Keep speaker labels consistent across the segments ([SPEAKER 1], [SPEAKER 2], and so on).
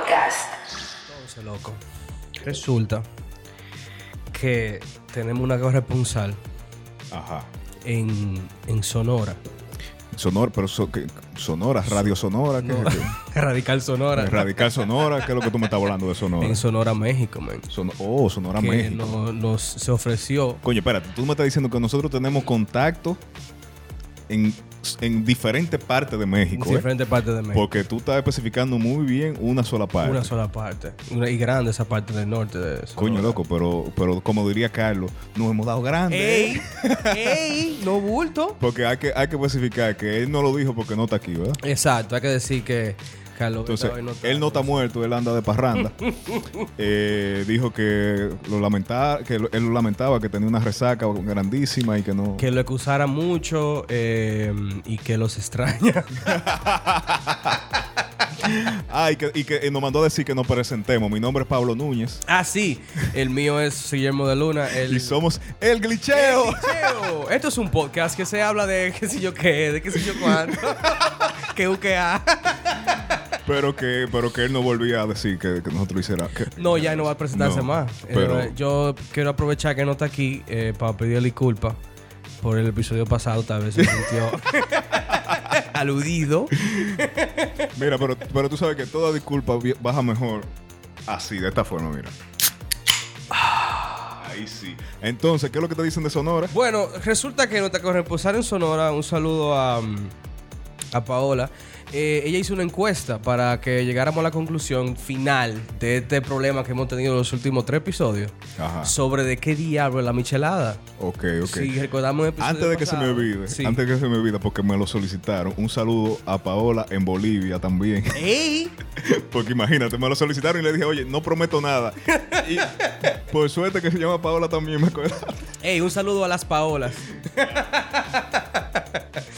[SPEAKER 1] Podcast.
[SPEAKER 2] Entonces, loco, resulta que tenemos una corresponsal
[SPEAKER 3] Ajá.
[SPEAKER 2] en, en Sonora.
[SPEAKER 3] Sonora, pero so- que- Sonora, Radio Sonora, ¿qué
[SPEAKER 2] No,
[SPEAKER 3] es qué?
[SPEAKER 2] Radical Sonora.
[SPEAKER 3] Radical Sonora, ¿qué es lo que tú me estás hablando de Sonora?
[SPEAKER 2] En Sonora, México, man.
[SPEAKER 3] Son- oh, Sonora,
[SPEAKER 2] que
[SPEAKER 3] México.
[SPEAKER 2] no- nos se ofreció.
[SPEAKER 3] Coño, espérate, tú me estás diciendo que nosotros tenemos contacto en, en diferentes partes de
[SPEAKER 2] En
[SPEAKER 3] México. ¿eh?
[SPEAKER 2] diferentes partes de México.
[SPEAKER 3] Porque tú estás especificando muy bien una sola parte.
[SPEAKER 2] Una sola parte. Una- y grande esa parte del norte de.
[SPEAKER 3] Coño, loco, pero, pero como diría Carlos, nos hemos dado grande.
[SPEAKER 2] ¡Ey! ¡Ey! No bulto.
[SPEAKER 3] Porque hay que, hay que especificar que él no lo dijo porque no está aquí, ¿verdad?
[SPEAKER 2] Exacto, hay que decir que Carlos
[SPEAKER 3] Entonces, él no está muerto, él anda de parranda. Eh, dijo que lo lamentaba, que él lo lamentaba, que tenía una resaca grandísima y que no.
[SPEAKER 2] Que lo acusara mucho eh, y que los extraña.
[SPEAKER 3] Ah, y que, y que nos mandó a decir que nos presentemos. Mi nombre es Pablo Núñez.
[SPEAKER 2] ah, sí. El mío es Guillermo de Luna. El,
[SPEAKER 3] Y somos El Glitcheo.
[SPEAKER 2] Cheo, Esto es un podcast que se habla de qué sé yo qué, de qué sé yo cuánto. que u que a.
[SPEAKER 3] pero que, pero que él no volvía a decir que, que nosotros hiciera. que-
[SPEAKER 2] No, ya no va a presentarse
[SPEAKER 3] No,
[SPEAKER 2] más.
[SPEAKER 3] pero-
[SPEAKER 2] Eh, yo quiero aprovechar que no está aquí eh, para pedirle disculpas por el episodio pasado. Tal vez se sintió aludido.
[SPEAKER 3] Mira, pero, pero tú sabes que toda disculpa baja mejor así, de esta forma, mira. Ahí sí. Entonces, ¿qué es lo que te dicen de Sonora?
[SPEAKER 2] Bueno, resulta que nuestra corresponsal en Sonora, un saludo a, mm, a Paola. eh, ella hizo una encuesta para que llegáramos a la conclusión final de este problema que hemos tenido en los últimos tres episodios
[SPEAKER 3] Ajá.
[SPEAKER 2] sobre de qué diablo es la michelada.
[SPEAKER 3] Ok, ok.
[SPEAKER 2] Si recordamos el episodio
[SPEAKER 3] Antes de que se me olvide,
[SPEAKER 2] Sí.
[SPEAKER 3] antes de que se me olvide, porque me lo solicitaron, un saludo a Paola en Bolivia también.
[SPEAKER 2] ¡Ey!
[SPEAKER 3] porque imagínate, me lo solicitaron y le dije, oye, no prometo nada. Y por suerte que se llama Paola también, me acuerdo.
[SPEAKER 2] ¡Ey! Un saludo a las Paolas.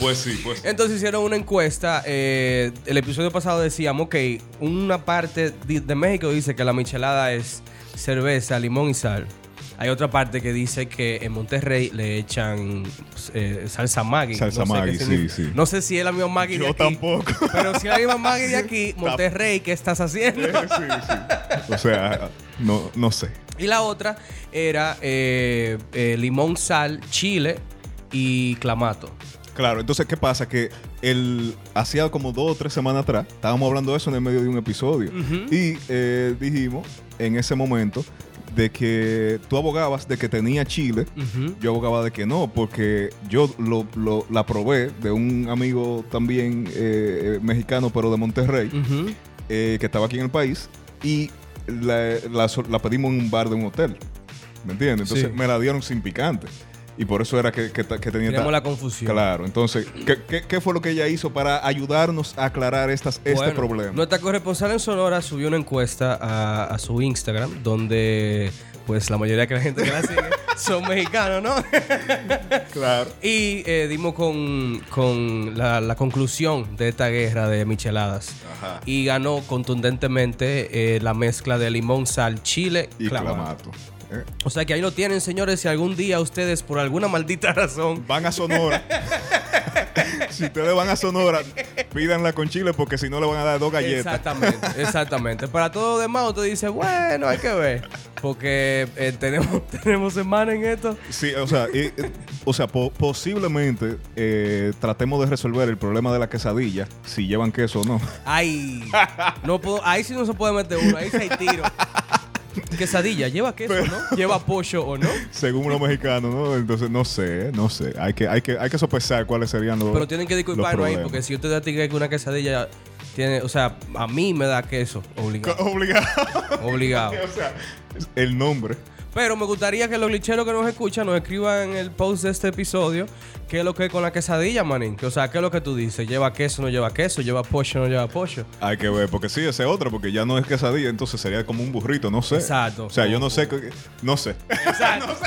[SPEAKER 3] Pues sí, pues.
[SPEAKER 2] Entonces hicieron una encuesta. eh, el episodio pasado decíamos, ok, una parte de, de México dice que la michelada es cerveza, limón y sal. Hay otra parte que dice que en Monterrey le echan eh, salsa Maggi.
[SPEAKER 3] Salsa
[SPEAKER 2] no sé
[SPEAKER 3] Maggi, sí, sí.
[SPEAKER 2] No sé si es la misma Maggi de
[SPEAKER 3] Yo
[SPEAKER 2] aquí.
[SPEAKER 3] tampoco.
[SPEAKER 2] Pero si es la misma Maggi de aquí, Monterrey, ¿qué estás haciendo?
[SPEAKER 3] sí, sí. O sea, no, no sé.
[SPEAKER 2] Y la otra era eh, eh, limón, sal, chile y clamato.
[SPEAKER 3] Claro, entonces, ¿qué pasa? Que el, hacía como dos o tres semanas atrás, estábamos hablando de eso en el medio de un episodio. Y eh, dijimos en ese momento de que tú abogabas de que tenía chile. Yo abogaba de que no, porque yo lo, lo- la probé de un amigo también eh, eh, mexicano, pero de Monterrey, eh, que estaba aquí en el país, y la, la pedimos en un bar de un hotel. ¿Me entiendes? Entonces
[SPEAKER 2] Sí.
[SPEAKER 3] me la dieron sin picante. Y por eso era que, que, que tenía...
[SPEAKER 2] Teníamos
[SPEAKER 3] ta-
[SPEAKER 2] la confusión.
[SPEAKER 3] Claro, entonces, ¿qué, qué, qué fue lo que ella hizo para ayudarnos a aclarar estas, este
[SPEAKER 2] Bueno,
[SPEAKER 3] problema?
[SPEAKER 2] Nuestra corresponsal en Sonora subió una encuesta a, a su Instagram donde pues la mayoría de la gente que la sigue son mexicanos, ¿no?
[SPEAKER 3] Claro.
[SPEAKER 2] y eh, dimos con, con la, la conclusión de esta guerra de micheladas.
[SPEAKER 3] Ajá.
[SPEAKER 2] Y ganó contundentemente eh, la mezcla de limón, sal, chile,
[SPEAKER 3] Y
[SPEAKER 2] clamato.
[SPEAKER 3] clamato.
[SPEAKER 2] O sea que ahí lo tienen, señores. Si algún día ustedes, por alguna maldita razón,
[SPEAKER 3] Van a Sonora. si ustedes van a Sonora, pídanla con chile porque si no le van a dar dos galletas.
[SPEAKER 2] Exactamente, exactamente. Para todo lo demás, usted dice, bueno, hay que ver. Porque eh, tenemos, tenemos semana en esto.
[SPEAKER 3] Sí, o sea, y- eh, o sea po- posiblemente eh, tratemos de resolver el problema de la quesadilla, si llevan queso o no.
[SPEAKER 2] Ay, no puedo, ahí sí no se puede meter uno, ahí sí hay tiro. Quesadilla, ¿lleva queso o no? ¿Lleva pollo o no?
[SPEAKER 3] Según los mexicanos, ¿no? Entonces, no sé, no sé. Hay que, hay que, hay que sopesar cuáles serían los.
[SPEAKER 2] Pero tienen que disculparnos ahí, porque si yo te que una quesadilla tiene, o sea, a mí me da queso, obligado.
[SPEAKER 3] Obligado.
[SPEAKER 2] obligado.
[SPEAKER 3] o sea, el nombre.
[SPEAKER 2] Pero me gustaría que los glitcheros que nos escuchan nos escriban en el post de este episodio qué es lo que es con la quesadilla, manín. O sea, qué es lo que tú dices. ¿Lleva queso no lleva queso? ¿Lleva pollo no lleva pollo?
[SPEAKER 3] Hay que ver, porque sí, ese otro, porque ya no es quesadilla, entonces sería como un burrito, no sé.
[SPEAKER 2] Exacto.
[SPEAKER 3] O sea, yo no sé. qué- No sé.
[SPEAKER 2] Exacto.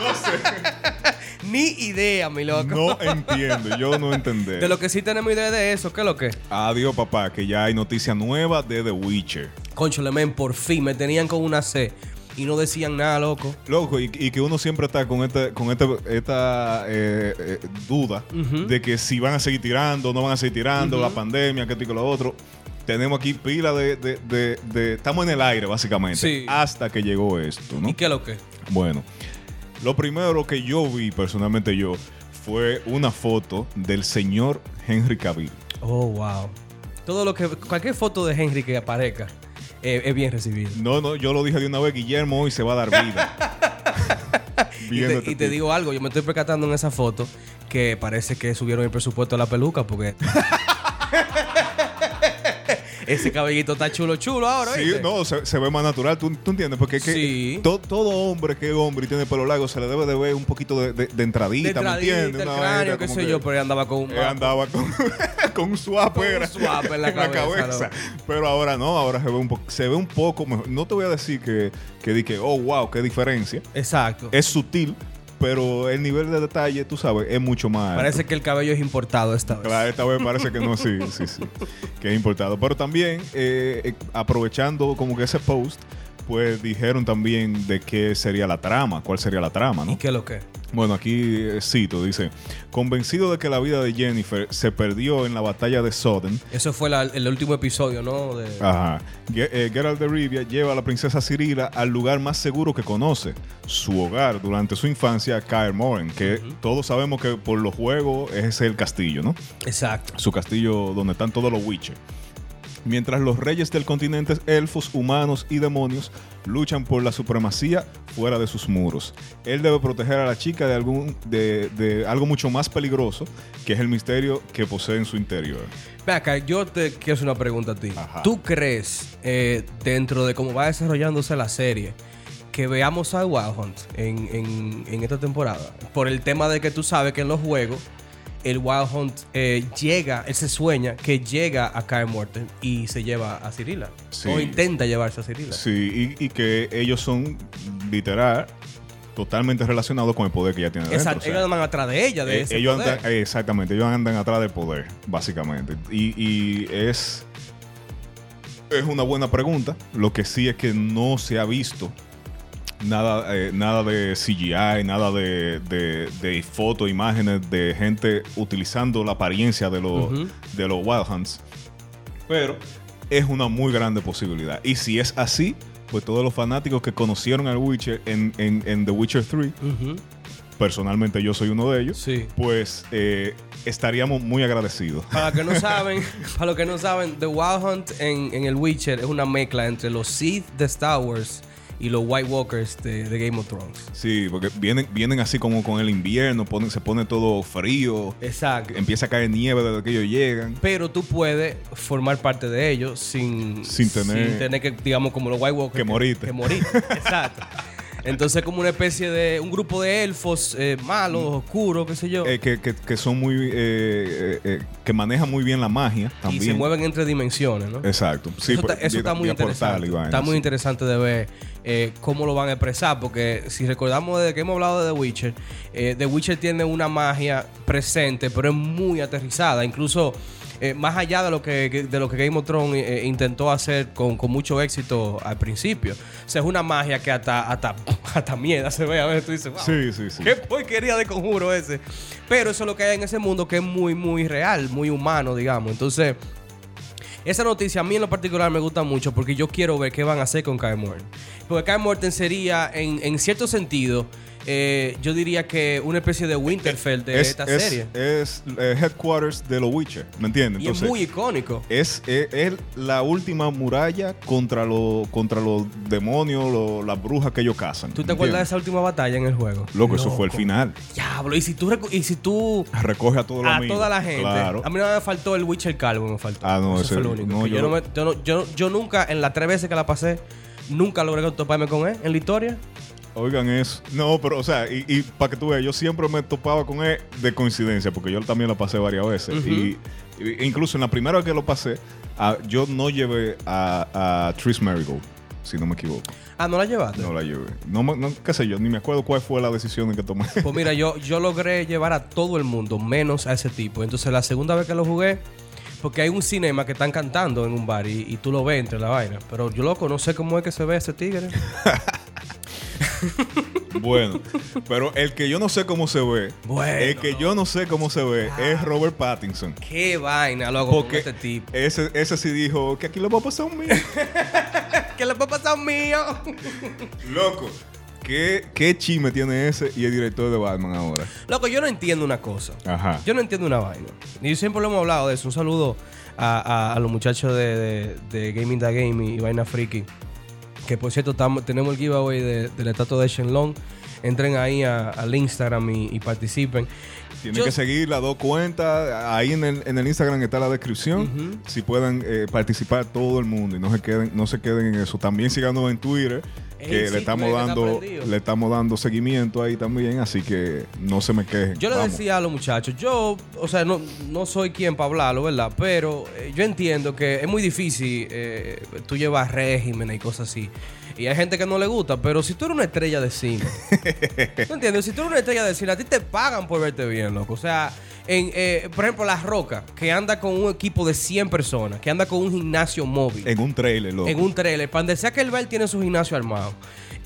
[SPEAKER 2] Ni idea, mi loco.
[SPEAKER 3] No entiendo, yo no entendé.
[SPEAKER 2] De lo que sí tenemos idea de eso, ¿qué es lo que?
[SPEAKER 3] Adiós, papá, que ya hay noticia nueva de The Witcher.
[SPEAKER 2] Concho, men, por fin me tenían con una C y no decían nada, loco.
[SPEAKER 3] Loco, y, y que uno siempre está con este, con este, esta eh, eh, duda de que si van a seguir tirando, no van a seguir tirando, la pandemia, que esto y lo otro. tenemos aquí pila de, de- de- de- Estamos en el aire, básicamente.
[SPEAKER 2] Sí.
[SPEAKER 3] Hasta que llegó esto, ¿no?
[SPEAKER 2] ¿Y qué es lo que?
[SPEAKER 3] Bueno, lo primero que yo vi, personalmente yo, fue una foto del señor Henry Cavill.
[SPEAKER 2] Oh, wow. Todo lo que. Cualquier foto de Henry que aparezca eh, es bien recibida.
[SPEAKER 3] No, no, yo lo dije de una vez, Guillermo hoy se va a dar vida.
[SPEAKER 2] Y te,
[SPEAKER 3] este
[SPEAKER 2] y te digo algo, yo me estoy percatando en esa foto que parece que subieron el presupuesto de la peluca porque. Ese cabellito está chulo, chulo ahora,
[SPEAKER 3] Sí,
[SPEAKER 2] ¿viste?
[SPEAKER 3] no, se, se ve más natural, ¿tú, tú entiendes? Porque es que
[SPEAKER 2] Sí.
[SPEAKER 3] to- todo hombre que es hombre y tiene pelo largo se le debe de ver un poquito de, de- de entradita,
[SPEAKER 2] De
[SPEAKER 3] ¿me
[SPEAKER 2] entradita,
[SPEAKER 3] entiendes?
[SPEAKER 2] el
[SPEAKER 3] Una
[SPEAKER 2] cráneo, qué sé yo, pero él andaba con un
[SPEAKER 3] Él andaba con, con un swap,
[SPEAKER 2] Con un
[SPEAKER 3] era,
[SPEAKER 2] swap en la cabeza,
[SPEAKER 3] Pero ahora no, ahora se ve un, po- se ve un poco mejor. No te voy a decir que, que, oh, wow, qué diferencia.
[SPEAKER 2] Exacto.
[SPEAKER 3] Es sutil, pero el nivel de detalle, tú sabes, es mucho más. alto.
[SPEAKER 2] Parece que el cabello es importado esta vez.
[SPEAKER 3] Claro, esta vez parece que no, sí, sí, sí. Que es importado. Pero también, eh, eh, aprovechando como que ese post, pues dijeron también de qué sería la trama, cuál sería la trama,
[SPEAKER 2] ¿Y
[SPEAKER 3] ¿no?
[SPEAKER 2] qué es lo que?
[SPEAKER 3] Bueno, aquí eh, cito, dice, convencido de que la vida de Jennifer se perdió en la batalla de Soden,
[SPEAKER 2] Eso fue la- el último episodio, ¿no? De-
[SPEAKER 3] Ajá. Eh, Geralt de Rivia lleva a la princesa Cirila al lugar más seguro que conoce, su hogar durante su infancia, Kaer Morhen, que todos sabemos que por los juegos es el castillo, ¿no?
[SPEAKER 2] Exacto.
[SPEAKER 3] Su castillo donde están todos los Witcher. Mientras los reyes del continente, elfos, humanos y demonios luchan por la supremacía fuera de sus muros. Él debe proteger a la chica de, algún, de, de algo mucho más peligroso, que es el misterio que posee en su interior.
[SPEAKER 2] Ve acá, yo te quiero hacer una pregunta a ti.
[SPEAKER 3] Ajá.
[SPEAKER 2] ¿Tú crees, eh, dentro de cómo va desarrollándose la serie, que veamos a Wild Hunt en, en- en esta temporada? Por el tema de que tú sabes que en los juegos el Wild Hunt eh, llega, él se sueña que llega a Kaer Morten y se lleva a Cirila.
[SPEAKER 3] Sí.
[SPEAKER 2] O intenta llevarse a Cirila.
[SPEAKER 3] Sí, y, y que ellos son literal totalmente relacionados con el poder que ya tienen dentro.
[SPEAKER 2] Exacto.
[SPEAKER 3] sea,
[SPEAKER 2] ellos andan atrás de ella, de
[SPEAKER 3] eh,
[SPEAKER 2] ese
[SPEAKER 3] ellos
[SPEAKER 2] poder.
[SPEAKER 3] andan, eh, exactamente, ellos andan atrás del poder, básicamente. Y, y es, es una buena pregunta. Lo que sí es que no se ha visto nada, eh, nada de CGI, nada de, de, de fotos, imágenes de gente utilizando la apariencia de los, de los Wild Hunts. Pero es una muy grande posibilidad. Y si es así, pues todos los fanáticos que conocieron al Witcher en, en, en The Witcher 3,
[SPEAKER 2] Ujú.
[SPEAKER 3] personalmente yo soy uno de ellos,
[SPEAKER 2] Sí.
[SPEAKER 3] pues eh, estaríamos muy agradecidos.
[SPEAKER 2] Para los que no saben, para los que no saben, The Wild Hunt en, en el Witcher es una mezcla entre los Sith de Star Wars y los White Walkers de, de Game of Thrones.
[SPEAKER 3] Sí, porque vienen, vienen así como con el invierno, ponen, se pone todo frío,
[SPEAKER 2] Exacto.
[SPEAKER 3] empieza a caer nieve desde que ellos llegan.
[SPEAKER 2] Pero tú puedes formar parte de ellos sin,
[SPEAKER 3] Sin tener-
[SPEAKER 2] sin tener que, digamos, como los White Walkers.
[SPEAKER 3] Que morirte.
[SPEAKER 2] Que morir. Exacto. Entonces, como una especie de un grupo de elfos eh, malos, oscuros, qué sé yo.
[SPEAKER 3] Eh, que, que- que son muy. eh, eh, que manejan muy bien la magia
[SPEAKER 2] y
[SPEAKER 3] también.
[SPEAKER 2] se mueven entre dimensiones, ¿no?
[SPEAKER 3] Exacto. Sí,
[SPEAKER 2] eso
[SPEAKER 3] pues,
[SPEAKER 2] está, eso está muy
[SPEAKER 3] portal
[SPEAKER 2] interesante.
[SPEAKER 3] y
[SPEAKER 2] está muy interesante de ver cómo lo van a expresar, porque si recordamos de que hemos hablado de The Witcher, The Witcher tiene una magia presente, pero es muy aterrizada. Incluso eh, más allá de lo que, de lo que Game of Thrones eh, intentó hacer con, con mucho éxito al principio. O sea, es una magia que hasta, hasta, hasta miedo se ve. A veces tú dices, wow,
[SPEAKER 3] Sí, sí, sí.
[SPEAKER 2] ¿Qué porquería de conjuro ese? Pero eso es lo que hay en ese mundo que es muy, muy real, muy humano, digamos. Entonces, esa noticia a mí en lo particular me gusta mucho porque yo quiero ver qué van a hacer con Kai Morten. Porque Kai Morten sería, en, en cierto sentido, eh, yo diría que una especie de Winterfell de
[SPEAKER 3] es,
[SPEAKER 2] esta
[SPEAKER 3] es-
[SPEAKER 2] serie.
[SPEAKER 3] es, eh, headquarters de los Witcher, ¿me entiendes?
[SPEAKER 2] y es muy icónico.
[SPEAKER 3] es, es- es la última muralla contra, los contra los demonios, lo- las brujas que ellos cazan.
[SPEAKER 2] ¿Tú te
[SPEAKER 3] ¿me
[SPEAKER 2] acuerdas de esa última batalla en el juego?
[SPEAKER 3] Loco, eso fue el
[SPEAKER 2] Loco.
[SPEAKER 3] final.
[SPEAKER 2] Diablo, y si tú, y si tú
[SPEAKER 3] Recoge a todos los
[SPEAKER 2] a
[SPEAKER 3] amigos.
[SPEAKER 2] toda la gente.
[SPEAKER 3] Claro.
[SPEAKER 2] A mí no me faltó el Witcher Calvo, me faltó.
[SPEAKER 3] Ah, no,
[SPEAKER 2] Eso
[SPEAKER 3] ese-
[SPEAKER 2] fue lo único.
[SPEAKER 3] no,
[SPEAKER 2] que yo,
[SPEAKER 3] yo-
[SPEAKER 2] no me- yo no- yo- yo nunca, en las tres veces que la pasé, nunca logré toparme con él en la historia.
[SPEAKER 3] Oigan eso. No, pero, o sea, y, para que tú veas, yo siempre me topaba con él de coincidencia, porque yo también lo pasé varias veces. Y, y- incluso en la primera vez que lo pasé, ah, yo no llevé a, a Tris Marigold, si no me equivoco.
[SPEAKER 2] Ah, ¿no la llevaste?
[SPEAKER 3] No la llevé. No, no, qué sé yo, ni me acuerdo cuál fue la decisión que tomé.
[SPEAKER 2] Pues mira, yo, yo logré llevar a todo el mundo, menos a ese tipo. Entonces, la segunda vez que lo jugué, porque hay un cinema que están cantando en un bar y, y tú lo ves entre la vaina. Pero yo, loco, no sé cómo es que se ve ese tigre.
[SPEAKER 3] Bueno, pero el que yo no sé cómo se ve,
[SPEAKER 2] Bueno,
[SPEAKER 3] el que yo no sé cómo se ve es Robert Pattinson.
[SPEAKER 2] Qué vaina, loco, con
[SPEAKER 3] Porque
[SPEAKER 2] este tipo.
[SPEAKER 3] ese, ese sí dijo que aquí lo va a pasar un mío.
[SPEAKER 2] ¿Qué le puede pasar a un mío?
[SPEAKER 3] Loco, ¿qué, ¿qué chisme tiene ese y el director de Batman ahora?
[SPEAKER 2] Loco, yo no entiendo una cosa.
[SPEAKER 3] Ajá.
[SPEAKER 2] Yo no entiendo una vaina. Y siempre lo hemos hablado de eso. Un saludo a, a- a los muchachos de, de- de Gaming the Game y, Vaina Freaky. Que por cierto, tenemos el giveaway de, de la estatua de Shenlong. Entren ahí al Instagram y participen.
[SPEAKER 3] Tienen
[SPEAKER 2] Yo-
[SPEAKER 3] que seguir las dos cuentas. Ahí en el, en el Instagram está la descripción. Si pueden eh, participar todo el mundo y no se queden, no se queden en eso. También síganos en Twitter. Que
[SPEAKER 2] sí,
[SPEAKER 3] le estamos dando, le estamos dando seguimiento ahí también, así que no se me quejen.
[SPEAKER 2] Yo le
[SPEAKER 3] Vamos.
[SPEAKER 2] decía a los muchachos, yo, o sea, no, no soy quien para hablarlo, ¿verdad? Pero eh, yo entiendo que es muy difícil eh, tú llevar régimen y cosas así. Y hay gente que no le gusta, pero si tú eres una estrella de cine, ¿tú entiendes? Si tú eres una estrella de cine, a ti te pagan por verte bien, loco. O sea, en, eh, por ejemplo, La Roca, que anda con un equipo de 100 personas, que anda con un gimnasio móvil
[SPEAKER 3] En un trailer, loco.
[SPEAKER 2] en un trailer. Para donde sea que él va, él tiene su gimnasio armado.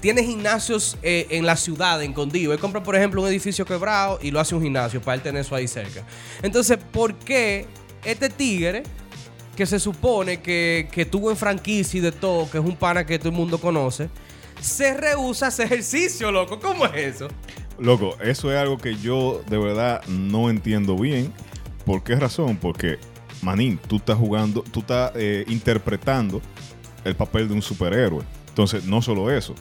[SPEAKER 2] Tiene gimnasios eh, en la ciudad, en Condío. Él compra, por ejemplo, un edificio quebrado y lo hace un gimnasio para él tener eso ahí cerca. Entonces, ¿por qué este tigre, que se supone que, que tuvo en franquicia y de todo, que es un pana que todo el mundo conoce, se rehúsa a hacer ejercicio, loco? ¿Cómo es eso?
[SPEAKER 3] Loco, eso es algo que yo de verdad no entiendo bien. ¿Por qué razón? Porque, manín, tú estás jugando, tú estás eh, interpretando el papel de un superhéroe. Entonces, no solo eso.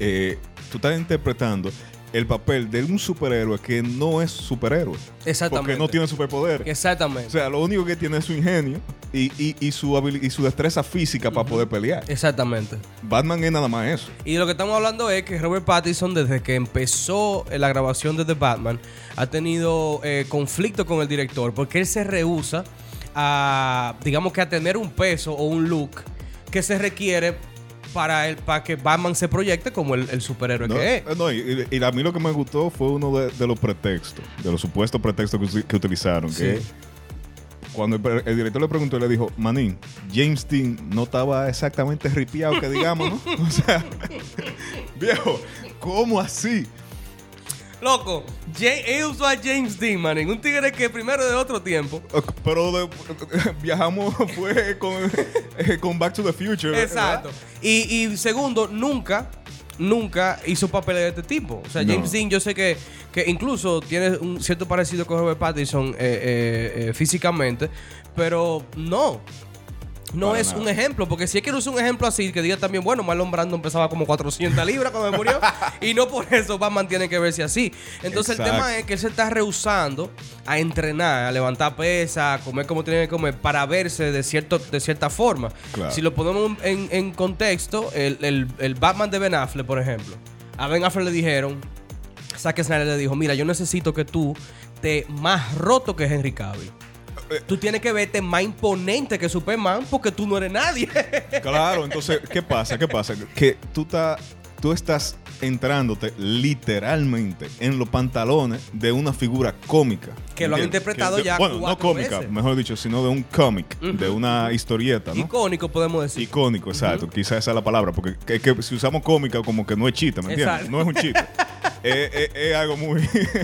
[SPEAKER 3] eh, tú estás interpretando el papel de un superhéroe que no es superhéroe.
[SPEAKER 2] Exactamente.
[SPEAKER 3] Porque no tiene superpoder. O
[SPEAKER 2] Exactamente.
[SPEAKER 3] sea, lo único que tiene es su ingenio y, y- y su, y su destreza física para poder pelear.
[SPEAKER 2] Exactamente.
[SPEAKER 3] Batman es nada más eso.
[SPEAKER 2] Y lo que estamos hablando es que Robert Pattinson, desde que empezó la grabación de The Batman, ha tenido eh, conflicto con el director porque él se rehúsa a, digamos que a tener un peso o un look que se requiere para, el, para que Batman se proyecte como el, el superhéroe
[SPEAKER 3] No,
[SPEAKER 2] que es.
[SPEAKER 3] eh, no, y, y a mí lo que me gustó fue uno de, de los pretextos, de los supuestos pretextos que, utilizaron. Que cuando el director le preguntó, le dijo, Manín, James Dean no estaba exactamente ripiado, que digamos, ¿no? O sea, viejo, ¿cómo así?
[SPEAKER 2] Loco, Ja- él usó a James Dean, man, un tigre que primero de otro tiempo.
[SPEAKER 3] Pero de- viajamos fue con, eh, con Back to the Future.
[SPEAKER 2] Exacto. Y, y segundo, nunca, nunca hizo papeles de este tipo. O sea,
[SPEAKER 3] No.
[SPEAKER 2] James Dean, yo sé que, que incluso tiene un cierto parecido con Robert Pattinson eh, eh, eh, físicamente, pero no. No
[SPEAKER 3] Para
[SPEAKER 2] es
[SPEAKER 3] nada.
[SPEAKER 2] un ejemplo, porque si es que no es un ejemplo así, que diga también, bueno, Marlon Brando empezaba como 400 libras cuando murió, y no por eso Batman tiene que verse así. Entonces el tema es que él se está rehusando a entrenar, a levantar pesas, a comer como tiene que comer, para verse de, cierto, de cierta forma.
[SPEAKER 3] Claro.
[SPEAKER 2] Si lo ponemos en, en contexto, el, el- el Batman de Ben Affleck, por ejemplo. A Ben Affleck le dijeron, Zack Snyder le dijo, mira, yo necesito que tú te más roto que Henry Cavill. Tú tienes que verte más imponente que Superman porque tú no eres nadie.
[SPEAKER 3] Claro, entonces, ¿qué pasa? ¿Qué pasa? Que tú, ta- tú estás entrándote literalmente en los pantalones de una figura cómica.
[SPEAKER 2] Que lo han interpretado
[SPEAKER 3] Que
[SPEAKER 2] ya
[SPEAKER 3] Bueno, no cómica,
[SPEAKER 2] veces.
[SPEAKER 3] mejor dicho, sino de un cómic, de una historieta, ¿no?
[SPEAKER 2] Icónico, podemos decir.
[SPEAKER 3] Icónico, exacto. Quizás esa es la palabra, porque que, que si usamos cómica, como que no es chiste, ¿me entiendes?
[SPEAKER 2] Exacto.
[SPEAKER 3] No es un chiste. es, es- es algo muy,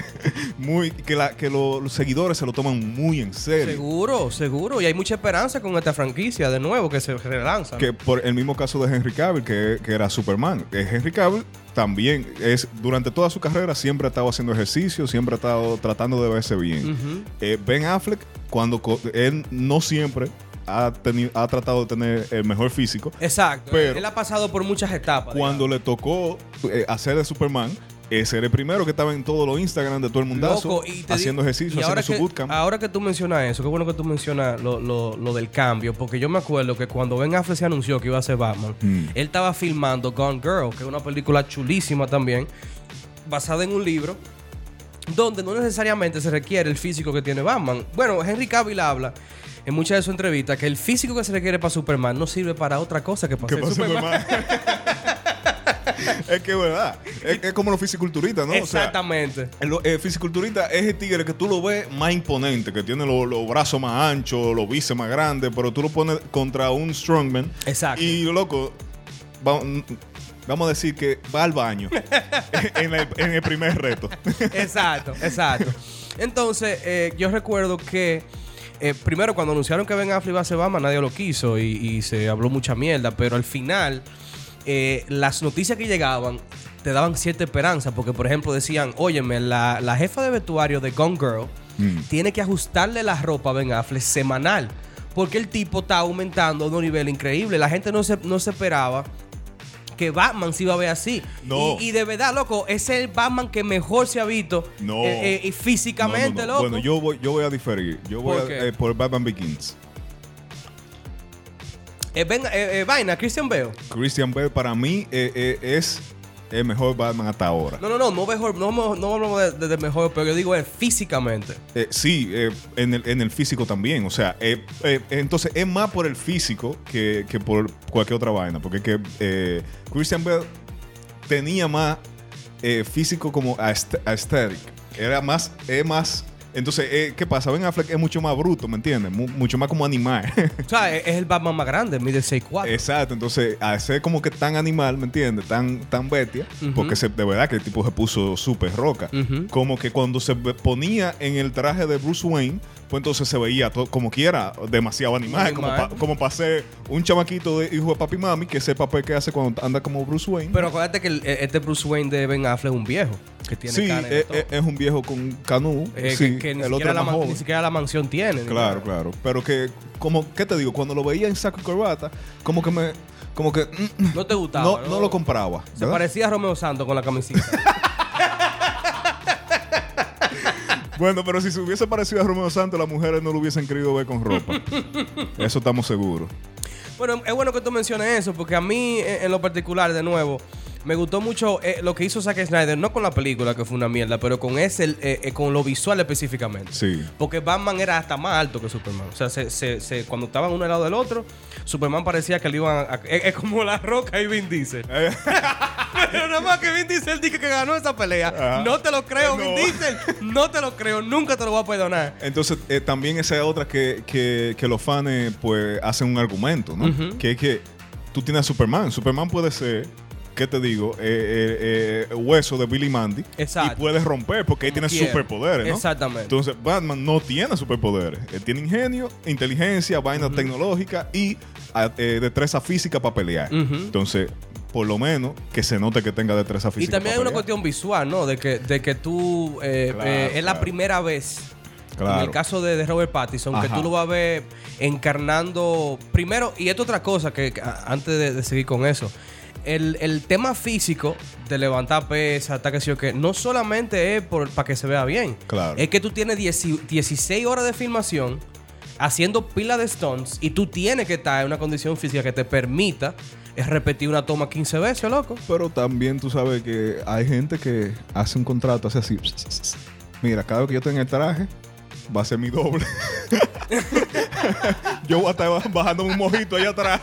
[SPEAKER 3] muy que, la- que lo- los seguidores se lo toman muy en serio.
[SPEAKER 2] Seguro, seguro. Y hay mucha esperanza con esta franquicia de nuevo que se relanza.
[SPEAKER 3] Que por el mismo caso de Henry Cavill, que, que era Superman. Eh, Henry Cavill también es durante toda su carrera siempre ha estado haciendo ejercicio, siempre ha estado tratando de verse bien. Eh, ben Affleck, cuando él no siempre ha, tenido, ha tratado de tener el mejor físico,
[SPEAKER 2] Exacto.
[SPEAKER 3] Pero-
[SPEAKER 2] él ha pasado por muchas etapas.
[SPEAKER 3] cuando le tocó eh, hacer de Superman, ese era el primero que estaba en todos los Instagram de todo el mundazo,
[SPEAKER 2] Loco, y
[SPEAKER 3] haciendo ejercicio,
[SPEAKER 2] y
[SPEAKER 3] haciendo
[SPEAKER 2] ahora
[SPEAKER 3] su
[SPEAKER 2] que,
[SPEAKER 3] bootcamp.
[SPEAKER 2] Ahora que tú mencionas eso, qué bueno que tú mencionas lo, lo- lo del cambio, porque yo me acuerdo que cuando Ben Affleck se anunció que iba a ser Batman,
[SPEAKER 3] Mm.
[SPEAKER 2] él estaba filmando Gone Girl, que es una película chulísima también, basada en un libro, donde no necesariamente se requiere el físico que tiene Batman. Bueno, Henry Cavill habla en muchas de sus entrevistas que el físico que se requiere para Superman no sirve para otra cosa que para
[SPEAKER 3] ¿Qué
[SPEAKER 2] ser Superman.
[SPEAKER 3] Superman? es que es verdad. Es, es como los fisiculturistas, ¿no? O sea,
[SPEAKER 2] Exactamente.
[SPEAKER 3] El, el fisiculturista es el tigre que tú lo ves más imponente, que tiene los, los brazos más anchos, los bíceps más grandes, pero tú lo pones contra un strongman.
[SPEAKER 2] Exacto.
[SPEAKER 3] Y loco, va- vamos a decir que va al baño en, el primer reto.
[SPEAKER 2] Exacto, exacto. Entonces, eh, yo recuerdo que eh, primero cuando anunciaron que Ben Affleck iba a ser Batman, nadie lo quiso y, y se habló mucha mierda, pero al final eh, las noticias que llegaban te daban cierta esperanza, porque por ejemplo decían, óyeme, la, la jefa de vestuario de Gone Girl
[SPEAKER 3] Mm.
[SPEAKER 2] tiene que ajustarle la ropa a Ben Affleck semanal, porque el tipo está aumentando a un nivel increíble. La gente no se, no se esperaba que Batman se iba a ver así.
[SPEAKER 3] No.
[SPEAKER 2] Y, y de verdad, loco, es el Batman que mejor se ha visto
[SPEAKER 3] No.
[SPEAKER 2] eh, eh, físicamente,
[SPEAKER 3] No,
[SPEAKER 2] loco.
[SPEAKER 3] Bueno, yo voy, yo voy a diferir. Yo voy
[SPEAKER 2] ¿Por
[SPEAKER 3] a-
[SPEAKER 2] qué?
[SPEAKER 3] eh, por Batman Begins.
[SPEAKER 2] Eh, eh, eh, vaina, Christian Bale.
[SPEAKER 3] Christian Bale para mí eh, es el mejor Batman hasta ahora.
[SPEAKER 2] No, no, no, no mejor, no, no, hablamos de, de- de mejor, pero yo digo eh, físicamente.
[SPEAKER 3] Eh, sí, eh, en, el, en el físico también. O sea, eh, entonces es más por el físico que, que por cualquier otra vaina. Porque es que Christian Bale tenía más físico como aest- aesthetic. Era más, es más. Entonces, eh, ¿qué pasa? Ben Affleck es mucho más bruto, ¿me entiendes? Mu- mucho más como animal.
[SPEAKER 2] O sea, es, el Batman más grande, mide 6'4".
[SPEAKER 3] Exacto, entonces a ser como que tan animal, ¿me entiendes? Tan, tan bestia, porque se- de verdad que el tipo se puso súper roca. Como que cuando se ponía en el traje de Bruce Wayne, pues entonces se veía to- como quiera demasiado animal,
[SPEAKER 2] Animal.
[SPEAKER 3] como, pa- como para ser un chamaquito de hijo de papi y mami, que ese papel que hace cuando anda como Bruce Wayne.
[SPEAKER 2] Pero acuérdate que el- eh, este Bruce Wayne de Ben Affleck es un viejo, que tiene
[SPEAKER 3] sí, es,
[SPEAKER 2] todo.
[SPEAKER 3] es- es un viejo con canú.
[SPEAKER 2] Eh,
[SPEAKER 3] sí,
[SPEAKER 2] que, que ni,
[SPEAKER 3] el otro
[SPEAKER 2] siquiera
[SPEAKER 3] es
[SPEAKER 2] la ni siquiera la mansión tiene.
[SPEAKER 3] Claro, claro. Pero que, como, ¿qué te digo? Cuando lo veía en saco y corbata, como que me, como que mm,
[SPEAKER 2] No te gustaba.
[SPEAKER 3] no, no lo compraba.
[SPEAKER 2] Se parecía a Romeo Santos con la camiseta.
[SPEAKER 3] Bueno, pero si se hubiese parecido a Romeo Santos, las mujeres no lo hubiesen querido ver con ropa. Eso estamos seguros.
[SPEAKER 2] Bueno, es bueno que tú menciones eso, porque a mí, eh, en lo particular, de nuevo, me gustó mucho eh, lo que hizo Zack Snyder, no con la película, que fue una mierda, pero con ese, eh, eh, con lo visual específicamente.
[SPEAKER 3] Sí.
[SPEAKER 2] Porque Batman era hasta más alto que Superman. O sea, se, se- se- cuando estaban uno al lado del otro, Superman parecía que le iban a... Es, es como La Roca y Vin Diesel.
[SPEAKER 3] Eh,
[SPEAKER 2] Pero nada más que Vin Diesel dice que ganó esa pelea.
[SPEAKER 3] Ajá.
[SPEAKER 2] No te lo creo,
[SPEAKER 3] No.
[SPEAKER 2] Vin Diesel. No te lo creo. Nunca te lo voy a perdonar.
[SPEAKER 3] Entonces, eh, también esa es otra que, que, que los fans pues hacen un argumento, ¿no? Que es que tú tienes a Superman. Superman puede ser, ¿qué te digo? Eh, eh, eh, hueso de Billy Mandy.
[SPEAKER 2] Exacto.
[SPEAKER 3] Y puede romper porque ahí
[SPEAKER 2] Como
[SPEAKER 3] tiene
[SPEAKER 2] quiera.
[SPEAKER 3] superpoderes, ¿no?
[SPEAKER 2] Exactamente.
[SPEAKER 3] Entonces, Batman no tiene superpoderes. Él tiene ingenio, inteligencia, vaina tecnológica y a- eh, destreza física para pelear. Entonces, por lo menos que se note que tenga destreza
[SPEAKER 2] Y
[SPEAKER 3] física.
[SPEAKER 2] también hay una cuestión visual, ¿no? De que, de que tú eh,
[SPEAKER 3] Claro,
[SPEAKER 2] eh, es la primera vez.
[SPEAKER 3] Claro.
[SPEAKER 2] En el caso de, de Robert Pattinson, que tú lo vas a ver encarnando. Primero, y esto otra cosa que, antes de, de seguir con eso. El, el tema físico de levantar pesas, tal que sé yo que no solamente es por, para que se vea bien.
[SPEAKER 3] Claro.
[SPEAKER 2] Es que tú tienes 10 16 horas de filmación haciendo pila de stunts y tú tienes que estar en una condición física que te permita es repetir una toma 15 veces, loco.
[SPEAKER 3] Pero también tú sabes que hay gente que hace un contrato, hace así. Mira, cada vez que yo tenga el traje, va a ser mi doble. yo voy a estar bajando un mojito allá atrás,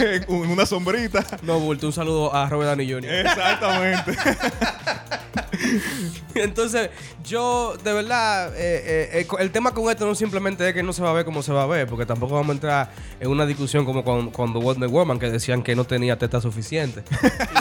[SPEAKER 3] en una sombrita.
[SPEAKER 2] No, Bulto, un saludo a Robert Downey Jr.
[SPEAKER 3] Exactamente.
[SPEAKER 2] Entonces, yo, de verdad, eh, eh, eh, el tema con esto no simplemente es que no se va a ver como se va a ver, porque tampoco vamos a entrar en una discusión como con, con The Wonder Woman, que decían que no tenía teta suficiente.